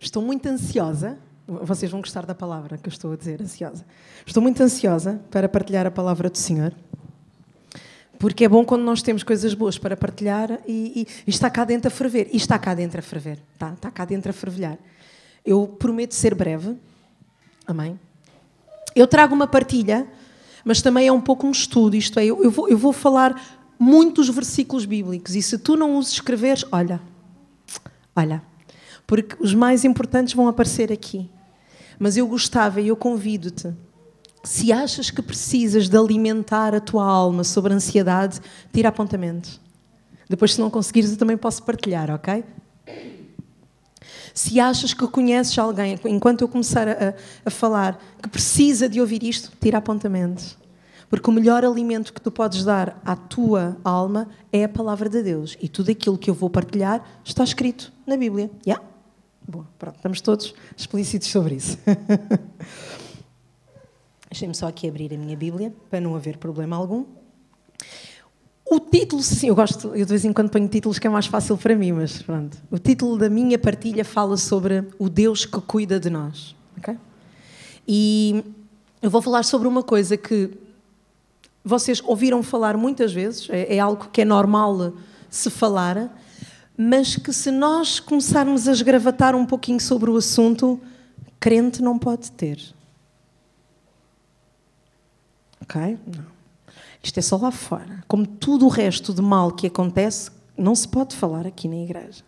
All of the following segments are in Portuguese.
estou muito ansiosa. Vocês vão gostar da palavra que eu estou a dizer, ansiosa. Estou muito ansiosa para partilhar a palavra do Senhor. Porque é bom quando nós temos coisas boas para partilhar e, e, e está cá dentro a ferver. E está cá dentro a ferver. Está, está cá dentro a fervilhar. Eu prometo ser breve. Amém? Eu trago uma partilha, mas também é um pouco um estudo. Isto é, eu, eu, vou, eu vou falar muitos versículos bíblicos. E se tu não os escreveres, olha, olha, porque os mais importantes vão aparecer aqui. Mas eu gostava e eu convido-te se achas que precisas de alimentar a tua alma sobre a ansiedade, tira apontamentos. Depois, se não conseguires, eu também posso partilhar, ok? Se achas que conheces alguém, enquanto eu começar a, a falar, que precisa de ouvir isto, tira apontamentos. Porque o melhor alimento que tu podes dar à tua alma é a palavra de Deus. E tudo aquilo que eu vou partilhar está escrito na Bíblia. Yeah? Boa, pronto, estamos todos explícitos sobre isso. Deixem-me só aqui abrir a minha Bíblia, para não haver problema algum. O título, sim, eu gosto, eu de vez em quando ponho títulos que é mais fácil para mim, mas pronto. O título da minha partilha fala sobre o Deus que cuida de nós. Okay? E eu vou falar sobre uma coisa que vocês ouviram falar muitas vezes, é, é algo que é normal se falar, mas que se nós começarmos a esgravatar um pouquinho sobre o assunto, crente não pode ter. Ok? Não. Isto é só lá fora. Como tudo o resto de mal que acontece, não se pode falar aqui na igreja.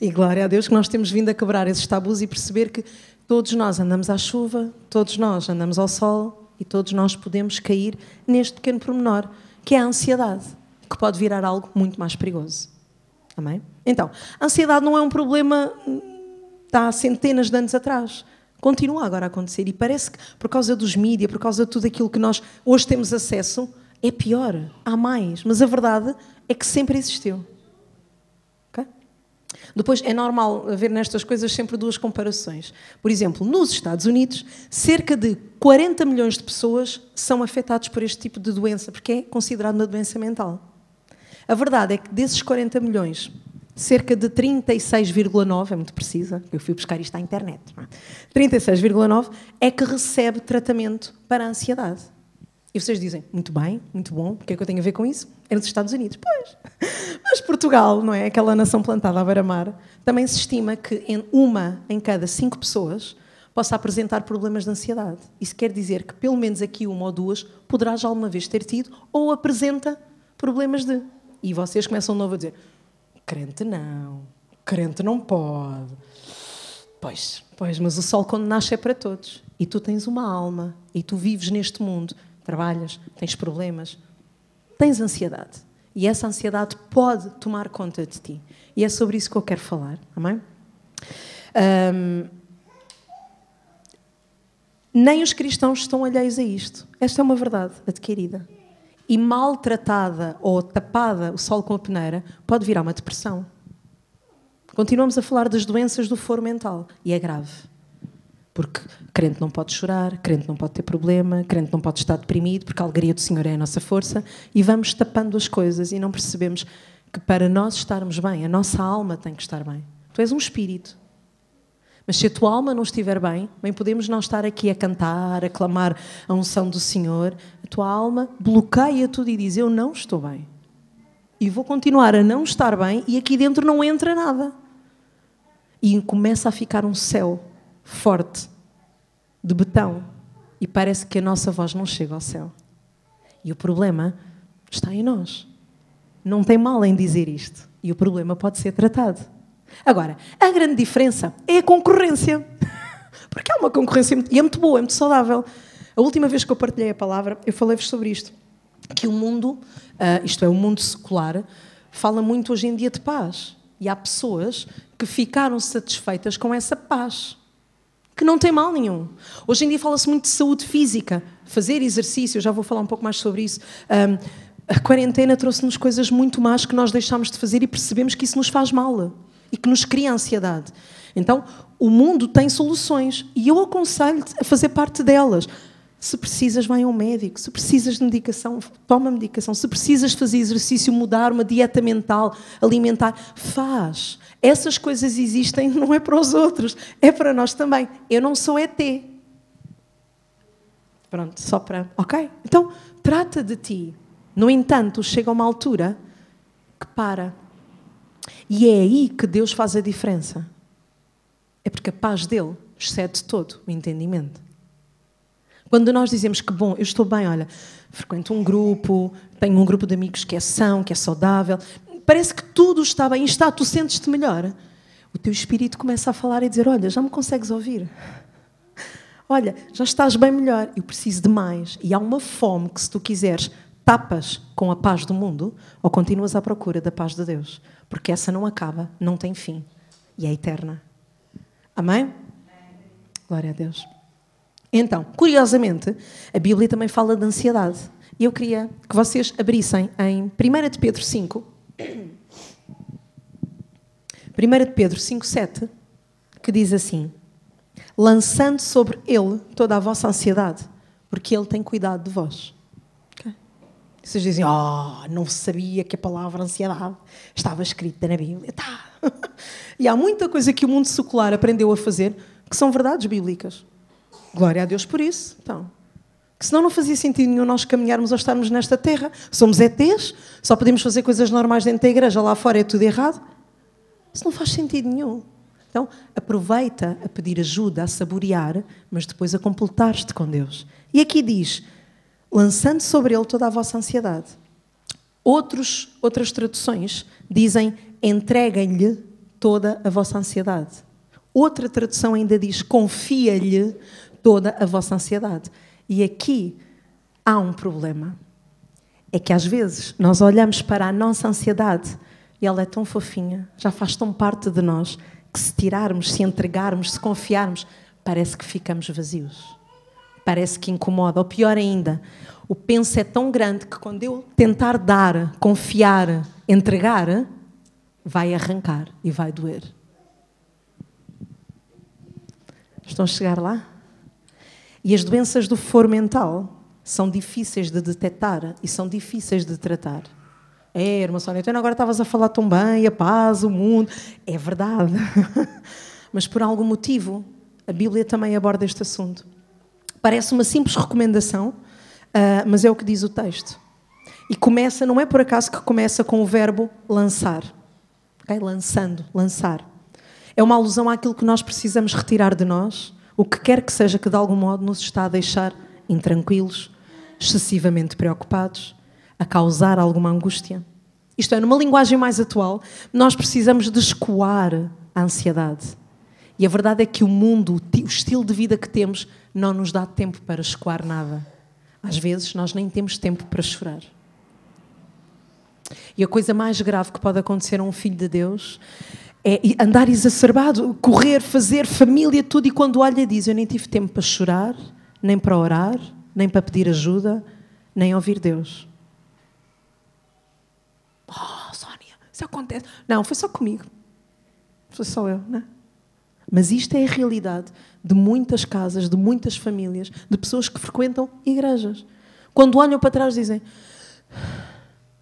E, glória a Deus que nós temos vindo a quebrar esses tabus e perceber que todos nós andamos à chuva, todos nós andamos ao sol e todos nós podemos cair neste pequeno pormenor, que é a ansiedade, que pode virar algo muito mais perigoso. Então, a ansiedade não é um problema há hum, centenas de anos atrás. Continua agora a acontecer e parece que por causa dos mídias, por causa de tudo aquilo que nós hoje temos acesso, é pior, há mais. Mas a verdade é que sempre existiu. Okay? Depois é normal haver nestas coisas sempre duas comparações. Por exemplo, nos Estados Unidos, cerca de 40 milhões de pessoas são afetados por este tipo de doença, porque é considerado uma doença mental. A verdade é que desses 40 milhões, cerca de 36,9, é muito precisa, eu fui buscar isto à internet, 36,9 é? é que recebe tratamento para a ansiedade. E vocês dizem, muito bem, muito bom, o que é que eu tenho a ver com isso? É nos Estados Unidos. Pois. Mas Portugal, não é? Aquela nação plantada à beira-mar, também se estima que em uma em cada cinco pessoas possa apresentar problemas de ansiedade. Isso quer dizer que pelo menos aqui uma ou duas poderá já alguma vez ter tido ou apresenta problemas de. E vocês começam de novo a dizer, Crente não. Crente não pode. Pois, pois, mas o sol quando nasce é para todos. E tu tens uma alma. E tu vives neste mundo. Trabalhas, tens problemas, tens ansiedade. E essa ansiedade pode tomar conta de ti. E é sobre isso que eu quero falar. Amém? Um, nem os cristãos estão alheios a isto. Esta é uma verdade adquirida e maltratada ou tapada o sol com a peneira, pode virar uma depressão. Continuamos a falar das doenças do foro mental e é grave. Porque crente não pode chorar, crente não pode ter problema, crente não pode estar deprimido, porque a alegria do Senhor é a nossa força, e vamos tapando as coisas e não percebemos que para nós estarmos bem, a nossa alma tem que estar bem. Tu és um espírito. Mas se a tua alma não estiver bem, bem podemos não estar aqui a cantar, a clamar a unção do Senhor. A tua alma bloqueia tudo e diz: Eu não estou bem. E vou continuar a não estar bem, e aqui dentro não entra nada. E começa a ficar um céu forte, de betão, e parece que a nossa voz não chega ao céu. E o problema está em nós. Não tem mal em dizer isto. E o problema pode ser tratado. Agora, a grande diferença é a concorrência. Porque há uma concorrência e é muito boa, é muito saudável. A última vez que eu partilhei a palavra, eu falei-vos sobre isto. Que o mundo, uh, isto é, o mundo secular, fala muito hoje em dia de paz. E há pessoas que ficaram satisfeitas com essa paz. Que não tem mal nenhum. Hoje em dia fala-se muito de saúde física, fazer exercício, já vou falar um pouco mais sobre isso. A quarentena trouxe-nos coisas muito más que nós deixámos de fazer e percebemos que isso nos faz mal e que nos cria ansiedade. Então, o mundo tem soluções e eu aconselho-te a fazer parte delas. Se precisas, vai ao médico. Se precisas de medicação, toma medicação. Se precisas fazer exercício, mudar uma dieta mental, alimentar, faz. Essas coisas existem, não é para os outros, é para nós também. Eu não sou ET. Pronto, só para. Ok? Então, trata de ti. No entanto, chega uma altura que para. E é aí que Deus faz a diferença. É porque a paz dele excede todo o entendimento. Quando nós dizemos que, bom, eu estou bem, olha, frequento um grupo, tenho um grupo de amigos que é são, que é saudável, parece que tudo está bem, está, tu sentes-te melhor. O teu espírito começa a falar e dizer: Olha, já me consegues ouvir? Olha, já estás bem melhor, eu preciso de mais. E há uma fome que, se tu quiseres, tapas com a paz do mundo ou continuas à procura da paz de Deus, porque essa não acaba, não tem fim e é eterna. Amém? Glória a Deus. Então, curiosamente, a Bíblia também fala de ansiedade. E eu queria que vocês abrissem em 1 de Pedro 5. 1 de Pedro 5, 7, que diz assim: Lançando sobre ele toda a vossa ansiedade, porque ele tem cuidado de vós. Vocês dizem, oh, não sabia que a palavra ansiedade estava escrita na Bíblia. Tá. e há muita coisa que o mundo secular aprendeu a fazer que são verdades bíblicas. Glória a Deus por isso. Então, que senão não fazia sentido nenhum nós caminharmos ou estarmos nesta terra. Somos ETs, só podemos fazer coisas normais dentro da igreja, lá fora é tudo errado. Isso não faz sentido nenhum. Então, aproveita a pedir ajuda, a saborear, mas depois a completar-te com Deus. E aqui diz: lançando sobre ele toda a vossa ansiedade. Outros, outras traduções dizem: entreguem-lhe toda a vossa ansiedade. Outra tradução ainda diz: confia-lhe toda a vossa ansiedade. E aqui há um problema. É que às vezes nós olhamos para a nossa ansiedade e ela é tão fofinha, já faz tão parte de nós, que se tirarmos, se entregarmos, se confiarmos, parece que ficamos vazios. Parece que incomoda. Ou pior ainda, o penso é tão grande que quando eu tentar dar, confiar, entregar, vai arrancar e vai doer. Estão a chegar lá? E as doenças do foro mental são difíceis de detectar e são difíceis de tratar. É, irmã Sónia, então agora estavas a falar tão bem, a paz, o mundo. É verdade. Mas por algum motivo, a Bíblia também aborda este assunto. Parece uma simples recomendação, uh, mas é o que diz o texto. E começa, não é por acaso que começa com o verbo lançar. Okay? Lançando, lançar. É uma alusão àquilo que nós precisamos retirar de nós, o que quer que seja que de algum modo nos está a deixar intranquilos, excessivamente preocupados, a causar alguma angústia. Isto é, numa linguagem mais atual, nós precisamos de escoar a ansiedade. E a verdade é que o mundo, o estilo de vida que temos, não nos dá tempo para escoar nada. Às vezes nós nem temos tempo para chorar. E a coisa mais grave que pode acontecer a um filho de Deus é andar exacerbado, correr, fazer família, tudo, e quando olha diz: Eu nem tive tempo para chorar, nem para orar, nem para pedir ajuda, nem ouvir Deus. Oh, Sónia, isso acontece. Não, foi só comigo. Foi só eu, não é? Mas isto é a realidade de muitas casas, de muitas famílias, de pessoas que frequentam igrejas. Quando olham para trás, dizem: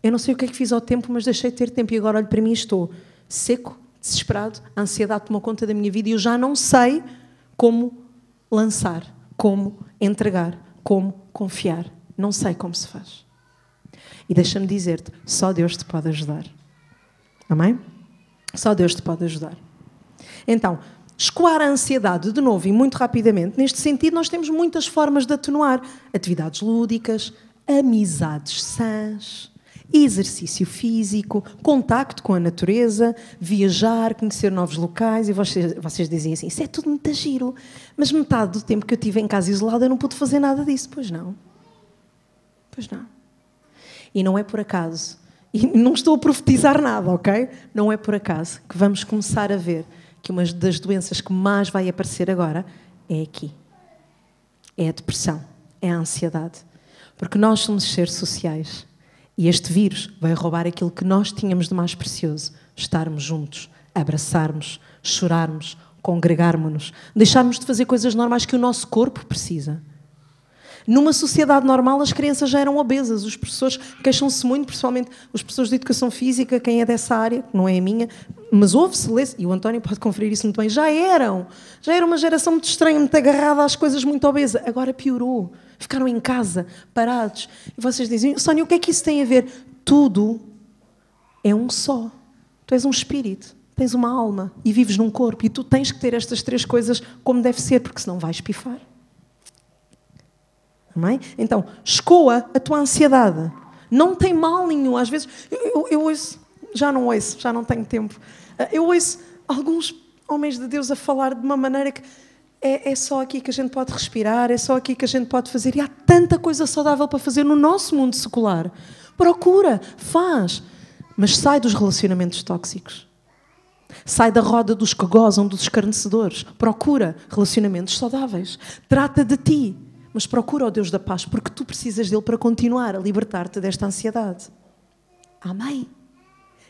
Eu não sei o que é que fiz ao tempo, mas deixei de ter tempo e agora olho para mim e estou seco, desesperado, a ansiedade tomou conta da minha vida e eu já não sei como lançar, como entregar, como confiar. Não sei como se faz. E deixa-me dizer-te, só Deus te pode ajudar. Amém? Só Deus te pode ajudar. Então, escoar a ansiedade de novo e muito rapidamente, neste sentido, nós temos muitas formas de atenuar. Atividades lúdicas, amizades sãs, exercício físico, contacto com a natureza, viajar, conhecer novos locais. E vocês, vocês dizem assim: Isso é tudo muito giro. Mas metade do tempo que eu tive em casa isolada eu não pude fazer nada disso. Pois não. Pois não. E não é por acaso. E não estou a profetizar nada, ok? Não é por acaso que vamos começar a ver que uma das doenças que mais vai aparecer agora é aqui. É a depressão, é a ansiedade. Porque nós somos seres sociais e este vírus vai roubar aquilo que nós tínhamos de mais precioso: estarmos juntos, abraçarmos, chorarmos, congregarmos-nos, deixarmos de fazer coisas normais que o nosso corpo precisa. Numa sociedade normal, as crianças já eram obesas. Os professores queixam-se muito, principalmente os professores de educação física, quem é dessa área, que não é a minha, mas ouve-se, e o António pode conferir isso muito bem, já eram. Já era uma geração muito estranha, muito agarrada às coisas, muito obesa. Agora piorou. Ficaram em casa, parados. E vocês dizem, Sónia, o que é que isso tem a ver? Tudo é um só. Tu és um espírito, tens uma alma e vives num corpo. E tu tens que ter estas três coisas como deve ser, porque senão vais pifar. Amém? Então, escoa a tua ansiedade. Não tem mal nenhum. Às vezes, eu, eu, ouço, já não ouço, já não tenho tempo. Eh, eu ouço alguns homens de Deus a falar de uma maneira que é, é, só aqui que a gente pode respirar, é só aqui que a gente pode fazer. E há tanta coisa saudável para fazer no nosso mundo secular. Procura, faz, mas sai dos relacionamentos tóxicos. Sai da roda dos que gozam, dos escarnecedores. Procura relacionamentos saudáveis. Trata de ti mas procura o Deus da paz, porque tu precisas dele para continuar a libertar-te desta ansiedade. Amém?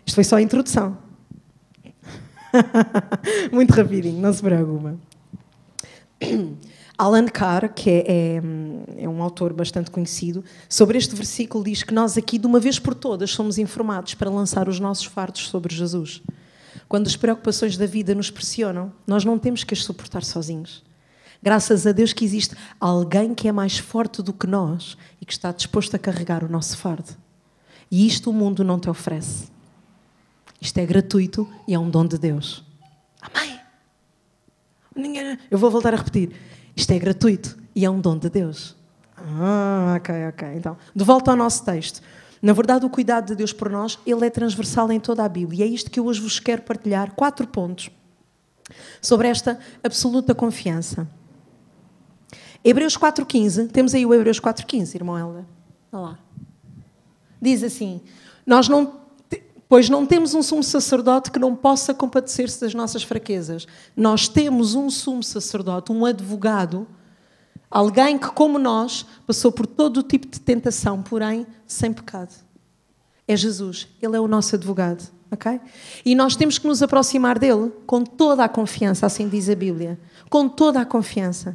Isto foi só a introdução. Muito rapidinho, não se preocupe. Alan Carr, que é, é, é, um autor bastante conhecido, sobre este versículo diz que nós aqui, de uma vez por todas, somos informados para lançar os nossos fardos sobre Jesus. Quando as preocupações da vida nos pressionam, nós não temos que as suportar sozinhos. Graças a Deus que existe alguém que é mais forte do que nós e que está disposto a carregar o nosso fardo. E isto o mundo não te oferece. Isto é gratuito e é um dom de Deus. Amém? Eu vou voltar a repetir. Isto é gratuito e é um dom de Deus. Ah, ok, ok. Então, de volta ao nosso texto. Na verdade, o cuidado de Deus por nós, ele é transversal em toda a Bíblia. E é isto que eu hoje vos quero partilhar, quatro pontos, sobre esta absoluta confiança. Hebreus 4,15, temos aí o Hebreus 4,15, irmão Helder. Olha lá. Diz assim: Nós não. Pois não temos um sumo sacerdote que não possa compadecer-se das nossas fraquezas. Nós temos um sumo sacerdote, um advogado, alguém que, como nós, passou por todo o tipo de tentação, porém sem pecado. É Jesus. Ele é o nosso advogado. ok? E nós temos que nos aproximar dele com toda a confiança, assim diz a Bíblia. Com toda a confiança.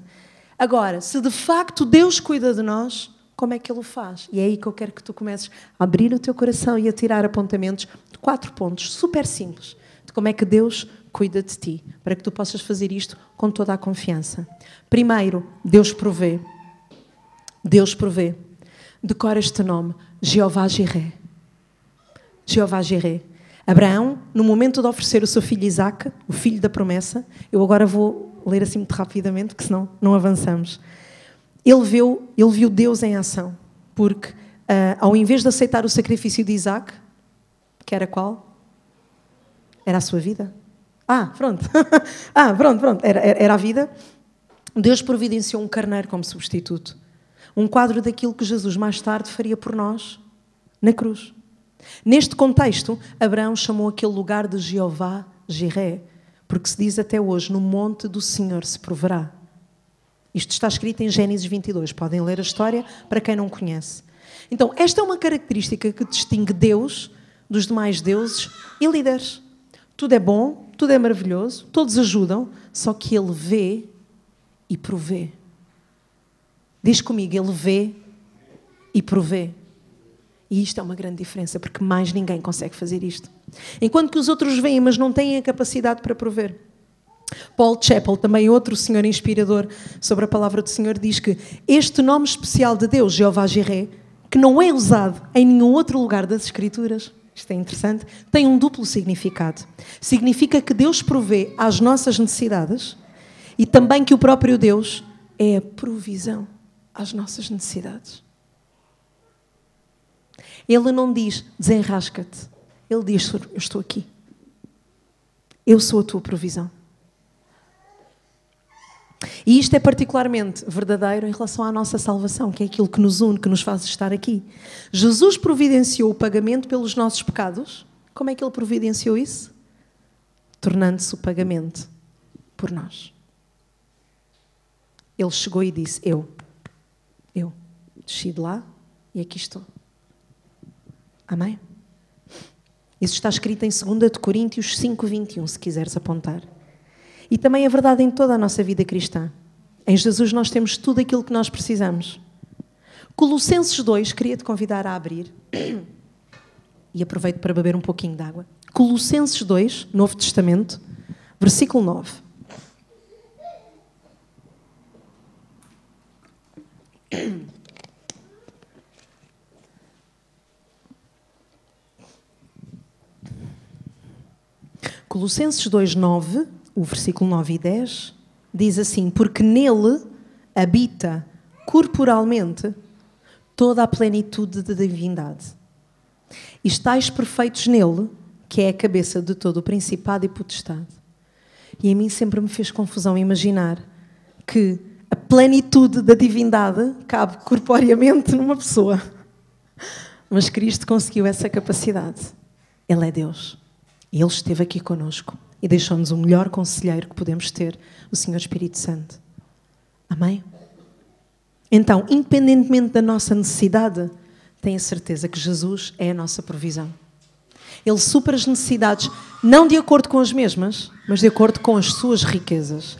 Agora, se de facto Deus cuida de nós, como é que Ele o faz? E é aí que eu quero que tu comeces a abrir o teu coração e a tirar apontamentos de quatro pontos super simples de como é que Deus cuida de ti, para que tu possas fazer isto com toda a confiança. Primeiro, Deus provê. Deus provê. Decora este nome, Jeová Jiré. Jeová Jiré. Abraão, no momento de oferecer o seu filho Isaac, o filho da promessa, eu agora vou ler assim muito rapidamente, porque senão não avançamos. Ele viu, ele viu Deus em ação, porque uh, ao invés de aceitar o sacrifício de Isaac, que era qual? Era a sua vida. Ah, pronto. ah, pronto, pronto. Era, era a vida. Deus providenciou um carneiro como substituto. Um quadro daquilo que Jesus mais tarde faria por nós na cruz. Neste contexto, Abraão chamou aquele lugar de Jeová Jiré, porque se diz até hoje: no monte do Senhor se proverá. Isto está escrito em Gênesis 22. Podem ler a história para quem não conhece. Então, esta é uma característica que distingue Deus dos demais deuses e líderes. Tudo é bom, tudo é maravilhoso, todos ajudam, só que Ele vê e provê. Diz comigo, Ele vê e provê. E isto é uma grande diferença, porque mais ninguém consegue fazer isto. Enquanto que os outros veem, mas não têm a capacidade para prover. Paul Chappell, também outro senhor inspirador sobre a palavra do Senhor, diz que este nome especial de Deus, Jeová Jireh, que não é usado em nenhum outro lugar das Escrituras, isto é interessante, tem um duplo significado. Significa que Deus provê às nossas necessidades e também que o próprio Deus é a provisão às nossas necessidades. Ele não diz desenrasca-te. Ele diz: Eu estou aqui. Eu sou a tua provisão. E isto é particularmente verdadeiro em relação à nossa salvação, que é aquilo que nos une, que nos faz estar aqui. Jesus providenciou o pagamento pelos nossos pecados. Como é que ele providenciou isso? Tornando-se o pagamento por nós. Ele chegou e disse: Eu, eu, desci de lá e aqui estou. Amém? Isso está escrito em 2 Coríntios 5, 21, se quiseres apontar. E também é verdade em toda a nossa vida cristã. Em Jesus nós temos tudo aquilo que nós precisamos. Colossenses 2, queria te convidar a abrir. E aproveito para beber um pouquinho de água. Colossenses 2, Novo Testamento, versículo 9. Colossenses 2, 9, o versículo 9 e 10, diz assim: Porque nele habita corporalmente toda a plenitude da divindade. E estáis perfeitos nele, que é a cabeça de todo o principado e potestade. E a mim sempre me fez confusão imaginar que a plenitude da divindade cabe corporeamente numa pessoa. Mas Cristo conseguiu essa capacidade. Ele é Deus. E Ele esteve aqui conosco e deixou-nos o melhor conselheiro que podemos ter, o Senhor Espírito Santo. Amém? Então, independentemente da nossa necessidade, tenha certeza que Jesus é a nossa provisão. Ele supera as necessidades, não de acordo com as mesmas, mas de acordo com as suas riquezas.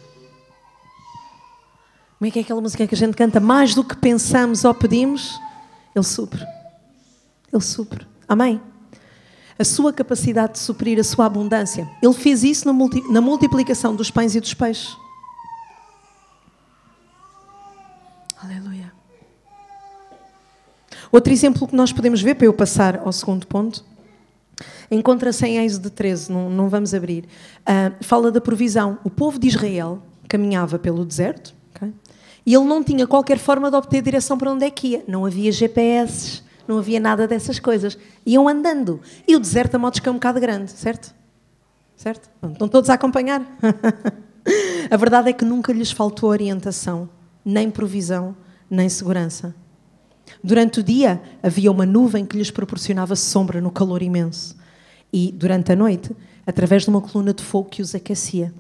Como é que é aquela música que a gente canta? Mais do que pensamos ou pedimos, Ele supre. Ele supre. Amém? A sua capacidade de suprir a sua abundância. Ele fez isso na, multi, na multiplicação dos pães e dos peixes. Aleluia. Outro exemplo que nós podemos ver, para eu passar ao segundo ponto, encontra-se em Êxodo 13, não, não vamos abrir. Uh, fala da provisão. O povo de Israel caminhava pelo deserto okay? e ele não tinha qualquer forma de obter direção para onde é que ia. Não havia GPS, não havia nada dessas coisas. Iam andando. E o deserto a modos que é um bocado grande, certo? Certo? Estão todos a acompanhar? a verdade é que nunca lhes faltou orientação, nem provisão, nem segurança. Durante o dia havia uma nuvem que lhes proporcionava sombra no calor imenso. E durante a noite, através de uma coluna de fogo que os aquecia.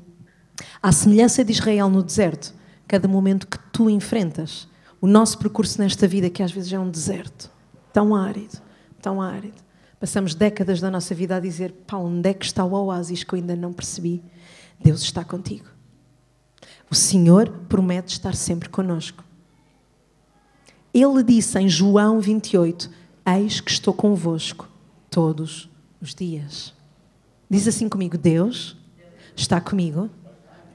À semelhança de Israel no deserto, cada momento que tu enfrentas, o nosso percurso nesta vida, que às vezes é um deserto, tão árido, tão árido. Passamos décadas da nossa vida a dizer: pá, onde é que está o oásis que eu ainda não percebi? Deus está contigo. O Senhor promete estar sempre conosco. Ele disse em João 28: Eis que estou convosco todos os dias. Diz assim comigo: Deus está comigo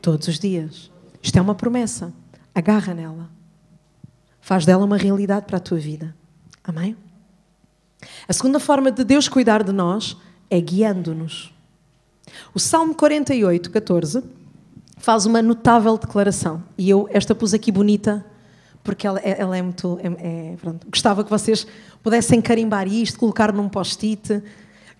todos os dias. Isto é uma promessa. Agarra nela. Faz dela uma realidade para a tua vida. Amém? A segunda forma de Deus cuidar de nós é guiando-nos. O Salmo 48, 14, faz uma notável declaração. E eu esta pus aqui bonita, porque ela, é, ela é muito. É, é, Gostava que vocês pudessem carimbar isto, colocar num post-it.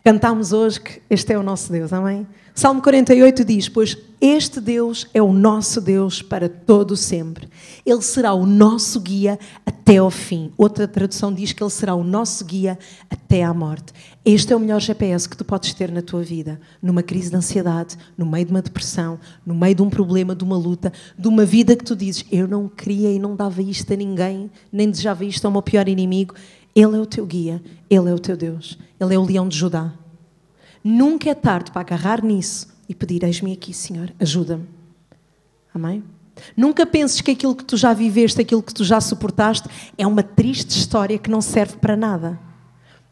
Cantámos hoje que este é o nosso Deus, amém? Salmo 48 diz: Pois este Deus é o nosso Deus para todo sempre. Ele será o nosso guia até ao fim. Outra tradução diz que ele será o nosso guia até à morte. Este é o melhor GPS que tu podes ter na tua vida, numa crise de ansiedade, no meio de uma depressão, no meio de um problema, de uma luta, de uma vida que tu dizes: Eu não queria e não dava isto a ninguém, nem desejava isto ao meu pior inimigo. Ele é o teu guia, ele é o teu Deus, ele é o leão de Judá. Nunca é tarde para agarrar nisso e pedir: Eis-me aqui, Senhor, ajuda-me. Amém? Nunca penses que aquilo que tu já viveste, aquilo que tu já suportaste, é uma triste história que não serve para nada.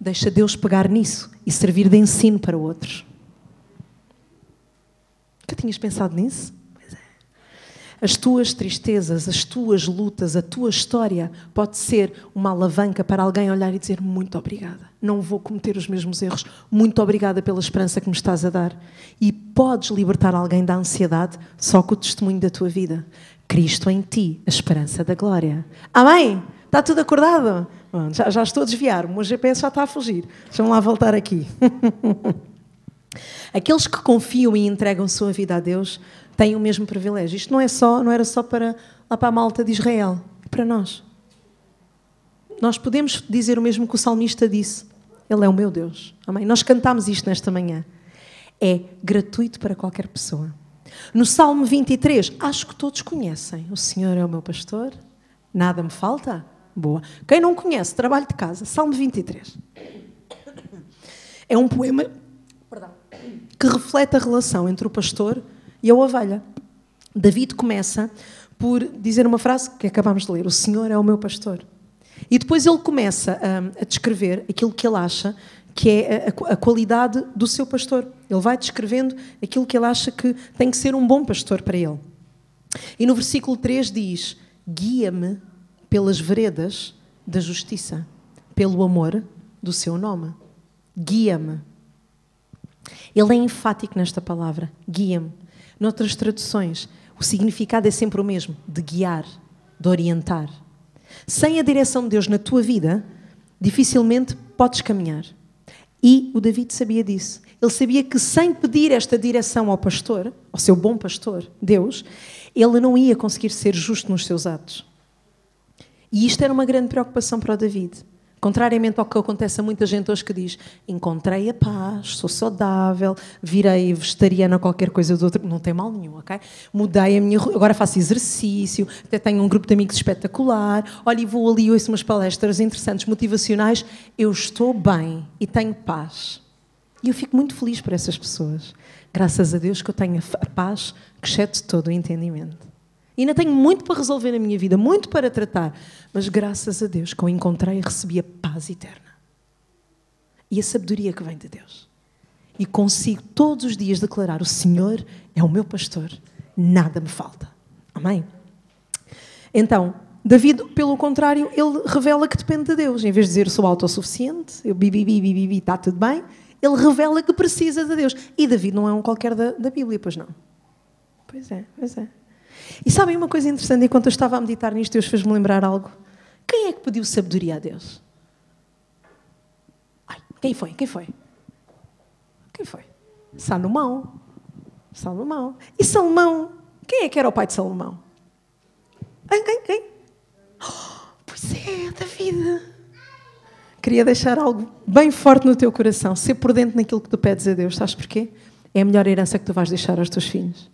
Deixa Deus pegar nisso e servir de ensino para outros. Nunca tinhas pensado nisso? As tuas tristezas, as tuas lutas, a tua história pode ser uma alavanca para alguém olhar e dizer muito obrigada. Não vou cometer os mesmos erros. Muito obrigada pela esperança que me estás a dar. E podes libertar alguém da ansiedade só com o testemunho da tua vida. Cristo em ti, a esperança da glória. Amém? Está tudo acordado? Já, já estou a desviar, o meu GPS já está a fugir. Deixa-me lá voltar aqui. Aqueles que confiam e entregam sua vida a Deus têm o mesmo privilégio. Isto não, é só, não era só para, lá para a malta de Israel, é para nós. Nós podemos dizer o mesmo que o salmista disse. Ele é o meu Deus. Amém? Nós cantamos isto nesta manhã. É gratuito para qualquer pessoa. No Salmo 23, acho que todos conhecem. O Senhor é o meu pastor, nada me falta. Boa. Quem não conhece, trabalho de casa. Salmo 23. É um poema que reflete a relação entre o pastor e a ovelha. David começa por dizer uma frase que acabamos de ler: O Senhor é o meu pastor. E depois ele começa a, a descrever aquilo que ele acha que é a, a, qualidade do seu pastor. Ele vai descrevendo aquilo que ele acha que tem que ser um bom pastor para ele. E no versículo 3 diz: Guia-me pelas veredas da justiça, pelo amor do seu nome. Guia-me. Ele é enfático nesta palavra, guia-me. Noutras traduções, o significado é sempre o mesmo, de guiar, de orientar. Sem a direção de Deus na tua vida, dificilmente podes caminhar. E o David sabia disso. Ele sabia que sem pedir esta direção ao pastor, ao seu bom pastor, Deus, ele não ia conseguir ser justo nos seus atos. E isto era uma grande preocupação para o David. Contrariamente ao que acontece a muita gente hoje que diz: Encontrei a paz, sou saudável, virei vegetariana, qualquer coisa do outro. Não tem mal nenhum, ok? Mudei a minha. Agora faço exercício, até tenho um grupo de amigos espetacular. Olha, e vou ali, ouço umas palestras interessantes, motivacionais. Eu estou bem e tenho paz. E eu fico muito feliz por essas pessoas. Graças a Deus que eu tenho a paz que excede todo o entendimento. Ainda tenho muito para resolver na minha vida, muito para tratar. Mas graças a Deus que eu encontrei e recebi a paz eterna. E a sabedoria que vem de Deus. E consigo todos os dias declarar: O Senhor é o meu pastor, nada me falta. Amém? Então, David, pelo contrário, ele revela que depende de Deus. Em vez de dizer sou autossuficiente, eu bibi, bibi, bibi, está tudo bem, ele revela que precisa de Deus. E David não é um qualquer da, da Bíblia, pois não? Pois é, pois é. E sabem uma coisa interessante? Enquanto eu estava a meditar nisto, Deus fez-me lembrar algo. Quem é que pediu sabedoria a Deus? Ai, quem foi? Quem foi? Quem foi? Salomão. Salomão. E Salomão? Quem é que era o pai de Salomão? Quem? Quem? Quem? Oh, pois é, David. Queria deixar algo bem forte no teu coração. Ser por dentro naquilo que tu pedes a Deus. Sabes porquê? É a melhor herança que tu vais deixar aos teus filhos.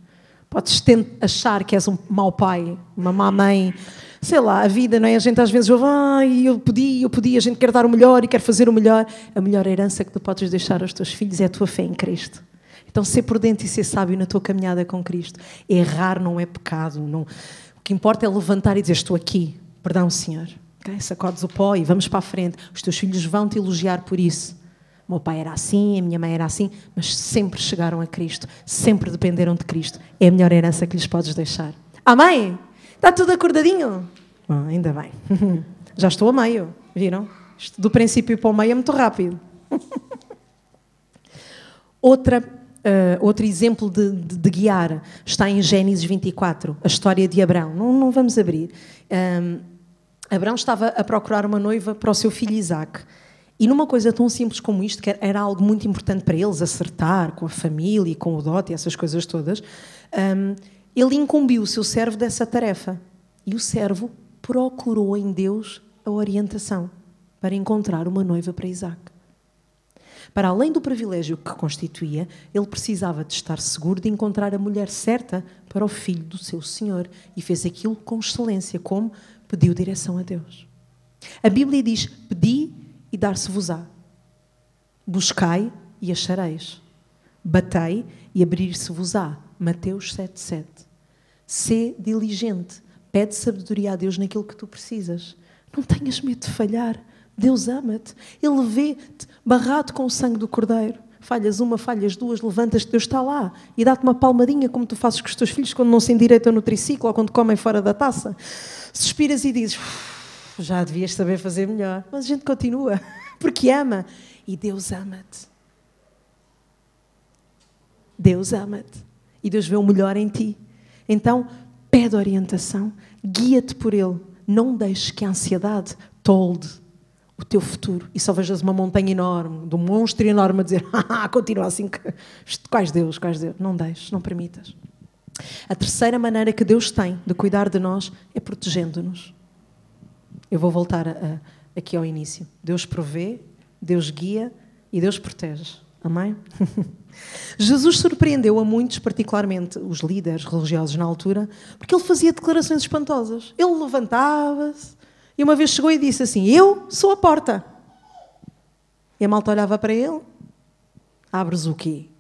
Podes achar que és um mau pai, uma má mãe, sei lá, a vida, não é? A gente às vezes ouve, ah, eu pedi, eu pedi, a gente quer dar o melhor e quer fazer o melhor. A melhor herança que tu podes deixar aos teus filhos é a tua fé em Cristo. Então, ser prudente e ser sábio na tua caminhada com Cristo. Errar não é pecado. Não... O que importa é levantar e dizer: Estou aqui, perdão, Senhor. Okay? Sacodes o pó e vamos para a frente. Os teus filhos vão te elogiar por isso. O meu pai era assim, a minha mãe era assim, mas sempre chegaram a Cristo, sempre dependeram de Cristo. É a melhor herança que lhes podes deixar. Amém? Está tudo acordadinho? Ah, ainda bem. Já estou a meio, viram? Do princípio para o meio é muito rápido. Outra, uh, outro exemplo de, de, de, guiar está em Gênesis 24, a história de Abraão. Não, não vamos abrir. Um, Abraão estava a procurar uma noiva para o seu filho Isaac. E numa coisa tão simples como isto, que era algo muito importante para eles, acertar com a família, com o dote essas coisas todas, um, ele incumbiu o seu servo dessa tarefa. E o servo procurou em Deus a orientação para encontrar uma noiva para Isaac. Para além do privilégio que constituía, ele precisava de estar seguro de encontrar a mulher certa para o filho do seu senhor e fez aquilo com excelência, como pediu direção a Deus. A Bíblia diz: Pedi e dar-se-vos-á. Buscai e achareis. Batei e abrir-se-vos-á. Mateus 7,7. Sê diligente. Pede sabedoria a Deus naquilo que tu precisas. Não tenhas medo de falhar. Deus ama-te. Ele vê-te barrado com o sangue do Cordeiro. Falhas uma, falhas duas, levantas-te, Deus está lá e dá-te uma palmadinha como tu fazes com os teus filhos quando não se endireitam no triciclo ou quando comem fora da taça. Suspiras e dizes já devias saber fazer melhor. Mas a gente continua, porque ama. E Deus ama-te. Deus ama-te. E Deus vê o melhor em ti. Então, pede orientação, guia-te por Ele. Não deixes que a ansiedade tolde o teu futuro e só vejas uma montanha enorme, de um monstro enorme a dizer ah, continua assim, quais Deus, quais Deus. Não deixes, não permitas. A terceira maneira que Deus tem de cuidar de nós é protegendo-nos. Eu vou voltar a, a, aqui ao início. Deus provê, Deus guia e Deus protege. Amém? Jesus surpreendeu a muitos, particularmente os líderes religiosos na altura, porque ele fazia declarações espantosas. Ele levantava-se e uma vez chegou e disse assim: Eu sou a porta. E a malta olhava para ele: Abres o quê?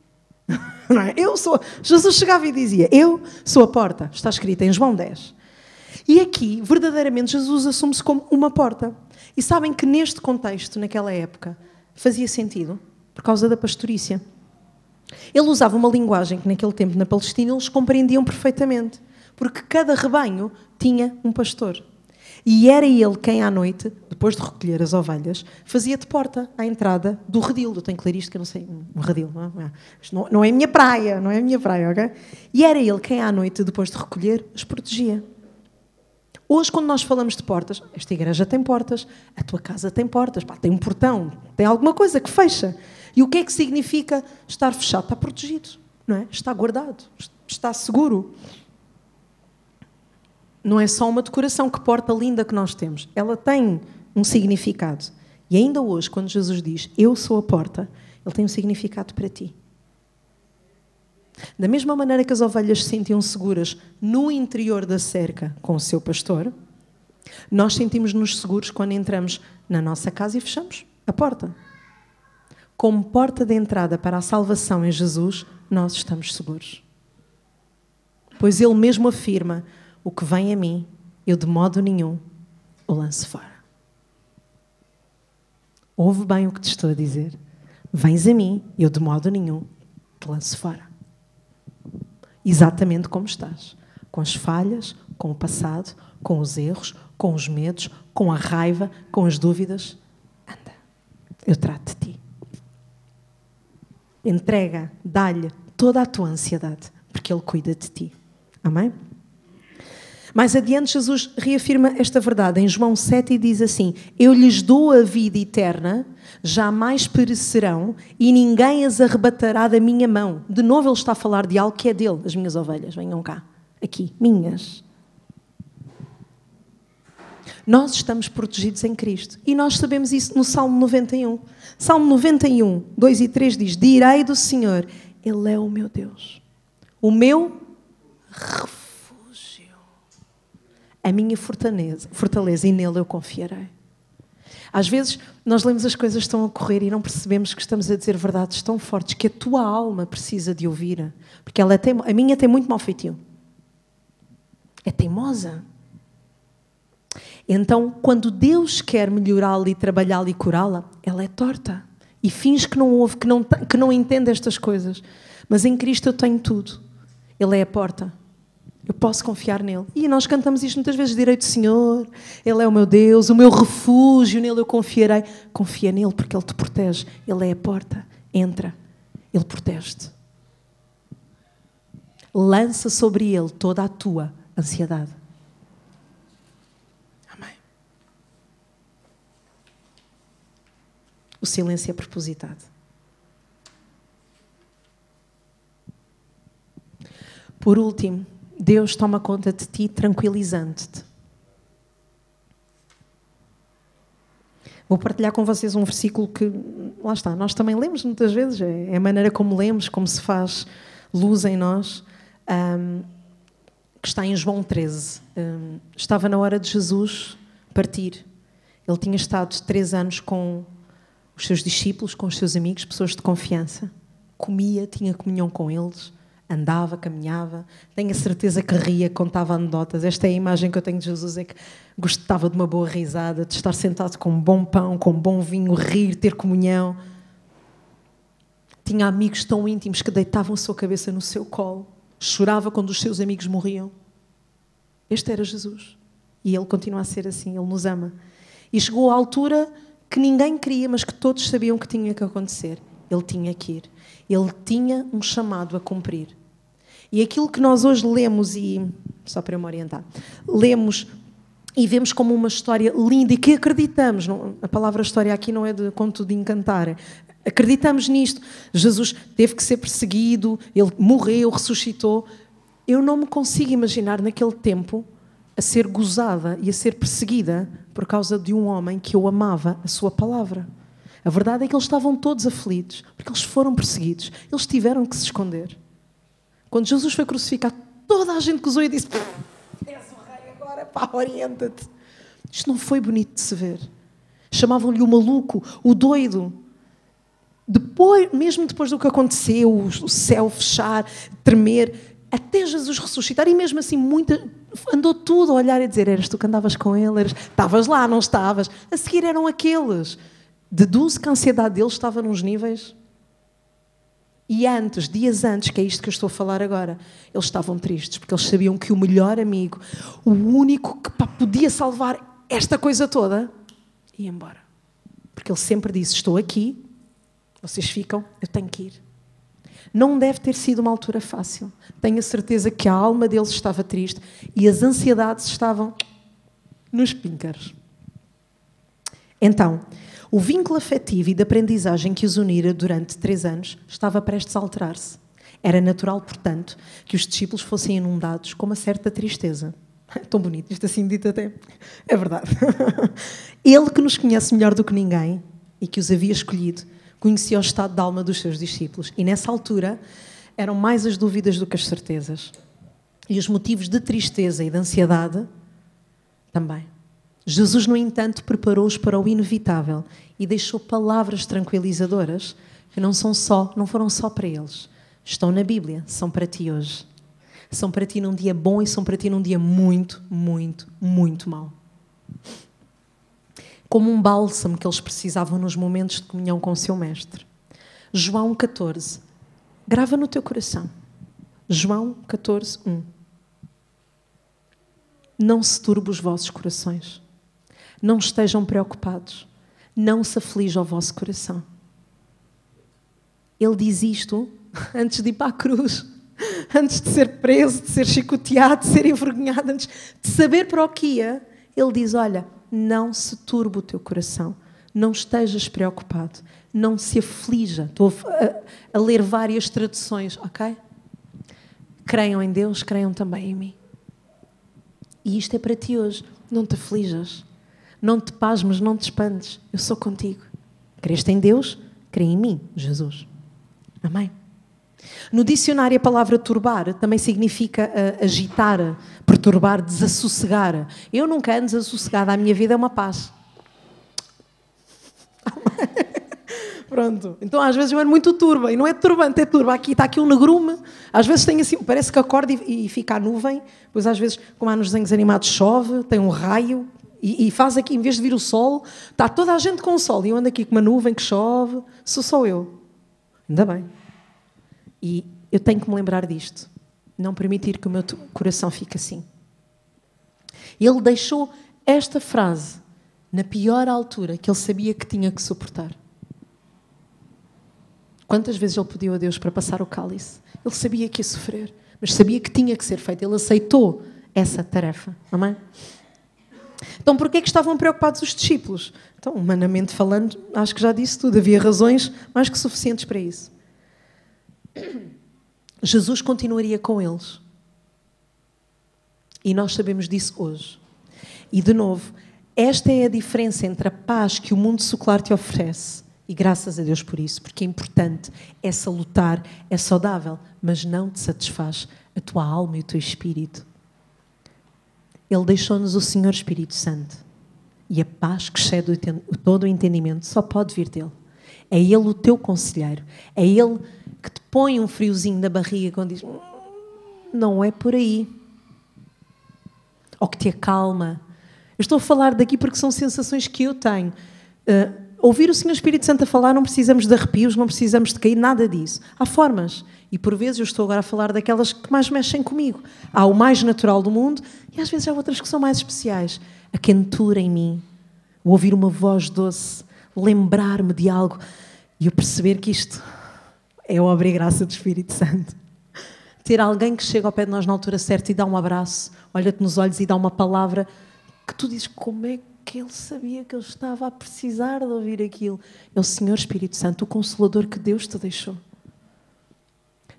É? Eu sou. Jesus chegava e dizia: Eu sou a porta. Está escrito em João 10. E aqui, verdadeiramente, Jesus assume-se como uma porta. E sabem que neste contexto, naquela época, fazia sentido por causa da pastorícia. Ele usava uma linguagem que naquele tempo na Palestina eles compreendiam perfeitamente, porque cada rebanho tinha um pastor. E era ele quem à noite, depois de recolher as ovelhas, fazia de porta à entrada do redil. Eu tenho que ler isto que eu não sei, um redil, não é? Isto não, não é minha praia, não é minha praia, ok? E era ele quem à noite, depois de recolher, os protegia. Hoje, quando nós falamos de portas, esta igreja tem portas, a tua casa tem portas, pá, tem um portão, tem alguma coisa que fecha. E o que é que significa estar fechado? Está protegido, não é? Está guardado, está seguro. Não é só uma decoração, que porta linda que nós temos. Ela tem um significado. E ainda hoje, quando Jesus diz, Eu sou a porta, ele tem um significado para ti. Da mesma maneira que as ovelhas se sentiam seguras no interior da cerca com o seu pastor, nós sentimos-nos seguros quando entramos na nossa casa e fechamos a porta como porta de entrada para a salvação em Jesus, nós estamos seguros. Pois Ele mesmo afirma: o que vem a mim, eu de modo nenhum o lanço fora. Ouve bem o que te estou a dizer. Vens a mim, eu de modo nenhum te lanço fora. Exatamente como estás. Com as falhas, com o passado, com os erros, com os medos, com a raiva, com as dúvidas. Anda, eu trato de ti entrega, dá-lhe toda a tua ansiedade, porque Ele cuida de ti. Amém? Mais adiante, Jesus reafirma esta verdade em João 7 e diz assim: Eu lhes dou a vida eterna, jamais perecerão e ninguém as arrebatará da minha mão. De novo, ele está a falar de algo que é dele, as minhas ovelhas, venham cá, aqui, minhas. Nós estamos protegidos em Cristo. E nós sabemos isso no Salmo 91. Salmo 91, 2 e 3 diz: Direi do Senhor, Ele é o meu Deus, o meu refúgio, a minha fortaleza, fortaleza e nele eu confiarei. Às vezes nós lemos as coisas estão a correr e não percebemos que estamos a dizer verdades tão fortes que a tua alma precisa de ouvir, porque ela tem, a minha tem muito mau feitio. É teimosa. Então, quando Deus quer melhorá-la e trabalhá-la e curá-la, ela é torta. E finge que não ouve, que não, que não entende estas coisas. Mas em Cristo eu tenho tudo. Ele é a porta. Eu posso confiar nele. E nós cantamos isto muitas vezes: Direito Senhor, Ele é o meu Deus, o meu refúgio, nele eu confiarei. Confia nele porque Ele te protege. Ele é a porta. Entra. Ele protege-te. Lança sobre Ele toda a tua ansiedade. O silêncio é propositado. Por último, Deus toma conta de ti, tranquilizando-te. Vou partilhar com vocês um versículo que, lá está, nós também lemos muitas vezes, é a maneira como lemos, como se faz luz em nós, um, que está em João 13. Um, estava na hora de Jesus partir. Ele tinha estado três anos com os seus discípulos, com os seus amigos, pessoas de confiança. Comia, tinha comunhão com eles, andava, caminhava. Tenho a certeza que ria, contava anedotas. Esta é a imagem que eu tenho de Jesus: é que gostava de uma boa risada, de estar sentado com um bom pão, com um bom vinho, rir, ter comunhão. Tinha amigos tão íntimos que deitavam a sua cabeça no seu colo, chorava quando os seus amigos morriam. Este era Jesus. E ele continua a ser assim, ele nos ama. E chegou à altura que ninguém queria, mas que todos sabiam que tinha que acontecer. Ele tinha que ir. Ele tinha um chamado a cumprir. E aquilo que nós hoje lemos, e só para eu me orientar, lemos e vemos como uma história linda e que acreditamos. Não, a palavra história aqui não é de conto de encantar. Acreditamos nisto. Jesus teve que ser perseguido, ele morreu, ressuscitou. Eu não me consigo imaginar naquele tempo a ser gozada e a ser perseguida por causa de um homem que eu amava a sua palavra. A verdade é que eles estavam todos aflitos, porque eles foram perseguidos. Eles tiveram que se esconder. Quando Jesus foi crucificado, toda a gente gozou e disse: És o rei agora, pá, orienta-te. Isto não foi bonito de se ver. Chamavam-lhe o maluco, o doido. Depois, mesmo depois do que aconteceu, o céu fechar, tremer, até Jesus ressuscitar, e mesmo assim muita, andou tudo a olhar e dizer: Eras tu que andavas com ele, eras, estavas lá, não estavas. A seguir eram aqueles. Deduz que a ansiedade deles estava nos níveis. E antes, dias antes, que é isto que eu estou a falar agora, eles estavam tristes, porque eles sabiam que o melhor amigo, o único que pá, podia salvar esta coisa toda, ia embora. Porque ele sempre disse: Estou aqui, vocês ficam, eu tenho que ir. Não deve ter sido uma altura fácil. Tenho a certeza que a alma deles estava triste e as ansiedades estavam nos píncaros. Então, o vínculo afetivo e de aprendizagem que os unira durante três anos estava prestes a alterar-se. Era natural, portanto, que os discípulos fossem inundados com uma certa tristeza. Tão bonito, isto assim dito até. É verdade. Ele que nos conhece melhor do que ninguém e que os havia escolhido, conhecia o estado da alma dos seus discípulos. E nessa altura eram mais as dúvidas do que as certezas. E os motivos de tristeza e de ansiedade também. Jesus, no entanto, preparou-os para o inevitável e deixou palavras tranquilizadoras que não são só, não foram só para eles. Estão na Bíblia, são para ti hoje. São para ti num dia bom e são para ti num dia muito, muito, muito mau como um bálsamo que eles precisavam nos momentos de comunhão com o seu mestre. João 14. Grava no teu coração. João 14, 1. Não se turbe os vossos corações. Não estejam preocupados. Não se aflija o vosso coração. Ele diz isto antes de ir para a cruz, antes de ser preso, de ser chicoteado, de ser envergonhado, antes de saber para o que ia. Ele diz: Olha, não se turbe o teu coração, não estejas preocupado, não se aflija. Estou a, a, ler várias traduções, ok? Creiam em Deus, creiam também em mim. E isto é para ti hoje. Não te aflijas, não te pasmes, não te espantes. Eu sou contigo. Creste em Deus, crê em mim, Jesus. Amém. No dicionário, a palavra turbar também significa uh, agitar, perturbar, desassossegar. Eu nunca ando desassossegada, a minha vida é uma paz. Pronto. Então, às vezes, eu ando muito turba. E não é turbante, é turba. Aqui está aqui um negrume. Às vezes tem assim, parece que acorda e, e fica a nuvem. Pois, às vezes, como há nos desenhos animados, chove, tem um raio. E, e, faz aqui, em vez de vir o sol, está toda a gente com o sol. E eu ando aqui com uma nuvem que chove. Sou só eu. Ainda bem. E eu tenho que me lembrar disto. Não permitir que o meu coração fique assim. Ele deixou esta frase na pior altura que ele sabia que tinha que suportar. Quantas vezes ele pediu a Deus para passar o cálice? Ele sabia que ia sofrer, mas sabia que tinha que ser feito. Ele aceitou essa tarefa. Amém? Então, por que é que estavam preocupados os discípulos? Então, humanamente falando, acho que já disse tudo. Havia razões mais que suficientes para isso. Jesus continuaria com eles. E nós sabemos disso hoje. E, de novo, esta é a diferença entre a paz que o mundo secular te oferece, e graças a Deus por isso, porque é importante, é salutar, é saudável, mas não te satisfaz a tua alma e o teu espírito. Ele deixou-nos o Senhor Espírito Santo. E a paz que excede todo o entendimento só pode vir dele. É Ele o teu conselheiro. É Ele que te põe um friozinho na barriga quando diz: hum, Não é por aí. Ou que te acalma. Eu estou a falar daqui porque são sensações que eu tenho. Uh, ouvir o Senhor Espírito Santo a falar, não precisamos de arrepios, não precisamos de cair, nada disso. Há formas. E por vezes eu estou agora a falar daquelas que mais mexem comigo. Há o mais natural do mundo e às vezes há outras que são mais especiais. A quentura em mim, o ouvir uma voz doce, lembrar-me de algo e eu perceber que isto é obra e graça do Espírito Santo. Ter alguém que chega ao pé de nós na altura certa e dá um abraço, olha-te nos olhos e dá uma palavra que tu dizes como é que ele sabia que ele estava a precisar de ouvir aquilo. É o Senhor Espírito Santo, o Consolador que Deus te deixou.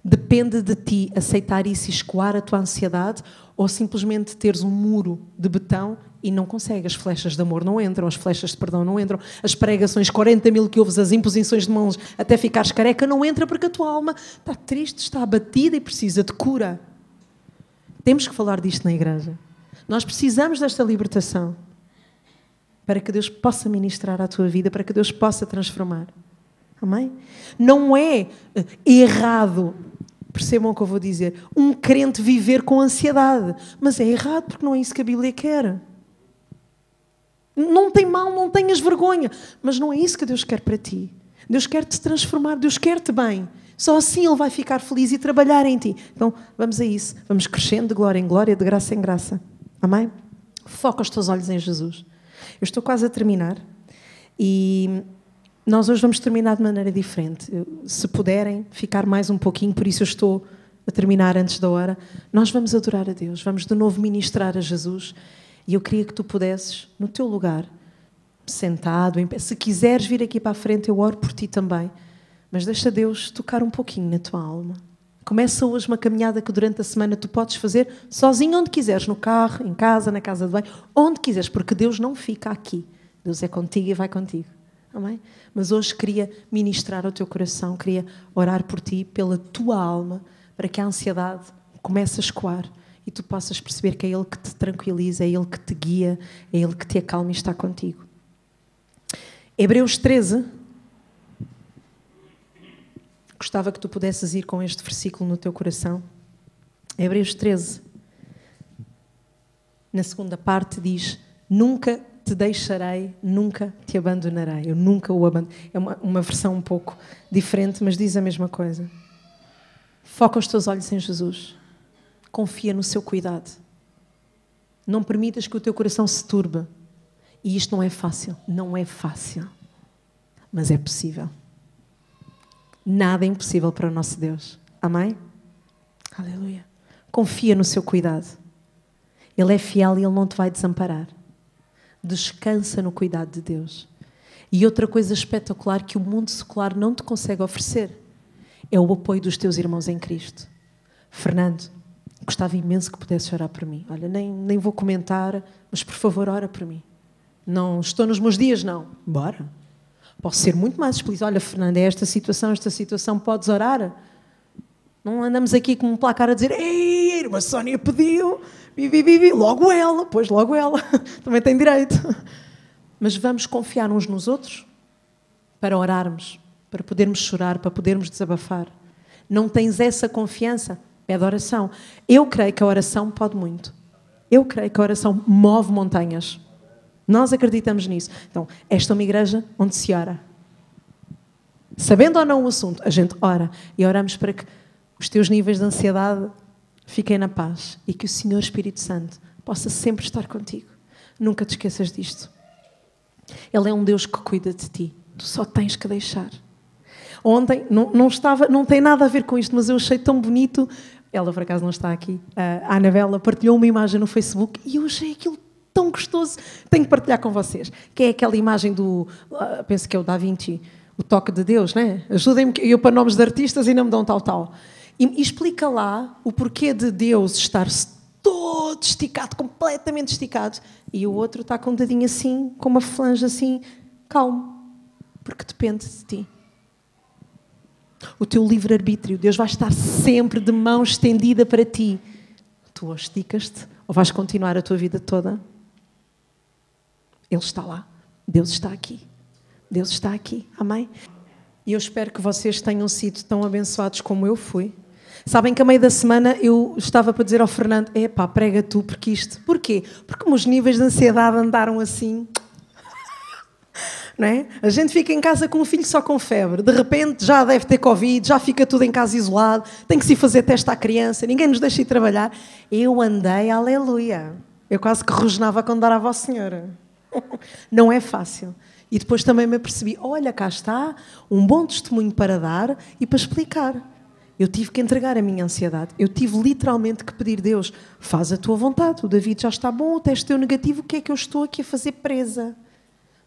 Depende de ti aceitar isso e escoar a tua ansiedade ou simplesmente teres um muro de betão e não consegue. As flechas de amor não entram, as flechas de perdão não entram, as pregações 40 mil que ouves, as imposições de mãos até ficares careca não entra porque a tua alma está triste, está abatida e precisa de cura. Temos que falar disto na igreja. Nós precisamos desta libertação para que Deus possa ministrar à tua vida, para que Deus possa transformar. Amém? Não é eh, errado Percebam o que eu vou dizer. Um crente viver com ansiedade. Mas é errado, porque não é isso que a Bíblia quer. Não tem mal, não tenhas vergonha. Mas não é isso que Deus quer para ti. Deus quer te transformar, Deus quer-te bem. Só assim Ele vai ficar feliz e trabalhar em ti. Então, vamos a isso. Vamos crescendo de glória em glória, de graça em graça. Amém? Foca os teus olhos em Jesus. Eu estou quase a terminar e nós hoje vamos terminar de maneira diferente. Se puderem ficar mais um pouquinho, por isso eu estou a terminar antes da hora, nós vamos adorar a Deus, vamos de novo ministrar a Jesus e eu queria que tu pudesses, no teu lugar, sentado, em pé, se quiseres vir aqui para a frente, eu oro por ti também, mas deixa Deus tocar um pouquinho na tua alma. Começa hoje uma caminhada que durante a semana tu podes fazer sozinho onde quiseres, no carro, em casa, na casa de banho, onde quiseres, porque Deus não fica aqui. Deus é contigo e vai contigo. Amém? Mas hoje queria ministrar ao teu coração, queria orar por ti, pela tua alma, para que a ansiedade comece a escoar e tu possas perceber que é Ele que te tranquiliza, é Ele que te guia, é Ele que te acalma e está contigo. Hebreus 13. Gostava que tu pudesses ir com este versículo no teu coração. Hebreus 13. Na segunda parte diz: Nunca te deixarei, nunca te abandonarei. Eu nunca o abandono. É uma, uma versão um pouco diferente, mas diz a mesma coisa. Foca os teus olhos em Jesus. Confia no seu cuidado. Não permitas que o teu coração se turbe. E isto não é fácil. Não é fácil. Mas é possível. Nada é impossível para o nosso Deus. Amém? Aleluia. Confia no seu cuidado. Ele é fiel e ele não te vai desamparar. Descansa no cuidado de Deus. E outra coisa espetacular que o mundo secular não te consegue oferecer é o apoio dos teus irmãos em Cristo. Fernando, gostava imenso que pudesses orar por mim. Olha, nem, nem vou comentar, mas por favor, ora por mim. Não estou nos meus dias, não. Bora. Posso ser muito mais explícito. Olha, Fernando, é esta situação, esta situação, podes orar? Não andamos aqui com um placar a dizer Ei, a irmã Sónia pediu, vi, vi, vi, vi. logo ela, pois logo ela, também tem direito. Mas vamos confiar uns nos outros para orarmos, para podermos chorar, para podermos desabafar. Não tens essa confiança? Pede oração. Eu creio que a oração pode muito. Eu creio que a oração move montanhas. Nós acreditamos nisso. Então, esta é uma igreja onde se ora. Sabendo ou não o assunto, a gente ora e oramos para que os teus níveis de ansiedade fiquem na paz e que o Senhor Espírito Santo possa sempre estar contigo. Nunca te esqueças disto. Ele é um Deus que cuida de ti. Tu só tens que deixar. Ontem, não, não, estava, não tem nada a ver com isto, mas eu achei tão bonito. Ela, por acaso, não está aqui. A Anabela partilhou uma imagem no Facebook e eu achei aquilo tão gostoso. Tenho que partilhar com vocês. Que é aquela imagem do. Uh, penso que é o Da Vinci. O toque de Deus, né? Ajudem-me, eu para nomes de artistas e não me dão tal, tal. E explica lá o porquê de Deus estar todo esticado, completamente esticado, e o outro está com um dedinho assim, com uma flange assim, calmo, porque depende de ti. O teu livre-arbítrio, Deus vai estar sempre de mão estendida para ti. Tu ou esticas-te, ou vais continuar a tua vida toda. Ele está lá. Deus está aqui. Deus está aqui. Amém? E eu espero que vocês tenham sido tão abençoados como eu fui. Sabem que a meio da semana eu estava para dizer ao Fernando: epá, prega tu, porque isto. Porquê? Porque meus níveis de ansiedade andaram assim. Não é? A gente fica em casa com um filho só com febre, de repente já deve ter Covid, já fica tudo em casa isolado, tem que se fazer teste à criança, ninguém nos deixa ir trabalhar. Eu andei, aleluia. Eu quase que rosnava quando dava à Senhora. Não é fácil. E depois também me apercebi: olha, cá está um bom testemunho para dar e para explicar. Eu tive que entregar a minha ansiedade. Eu tive literalmente que pedir Deus: faz a tua vontade. O David já está bom, o teste deu negativo, o que é que eu estou aqui a fazer presa?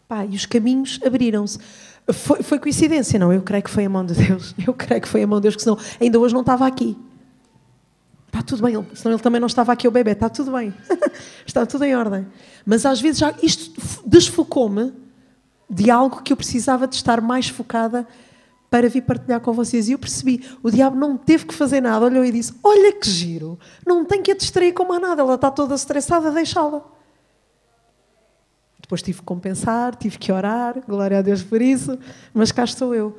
Pá, e os caminhos abriram-se. Foi, foi, coincidência, não? Eu creio que foi a mão de Deus. Eu creio que foi a mão de Deus, que senão ainda hoje não estava aqui. Está tudo bem, senão ele também não estava aqui o bebê. Está tudo bem. está tudo em ordem. Mas às vezes já isto desfocou-me de algo que eu precisava de estar mais focada para vir partilhar com vocês. E eu percebi, o diabo não teve que fazer nada, olhou e disse: Olha que giro, não tem que a distrair com mais nada, ela está toda estressada, deixá-la. Depois tive que compensar, tive que orar, glória a Deus por isso, mas cá estou eu.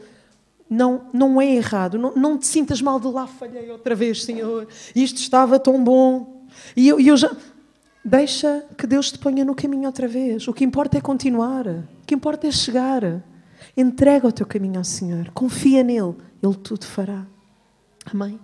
Não, não é errado. Não, não te sintas mal de lá falhei outra vez, Senhor. Isto estava tão bom. E eu, eu já. Deixa que Deus te ponha no caminho outra vez. O que importa é continuar. O que importa é chegar. Entrega o teu caminho ao Senhor. Confia nele. Ele tudo fará. Amém?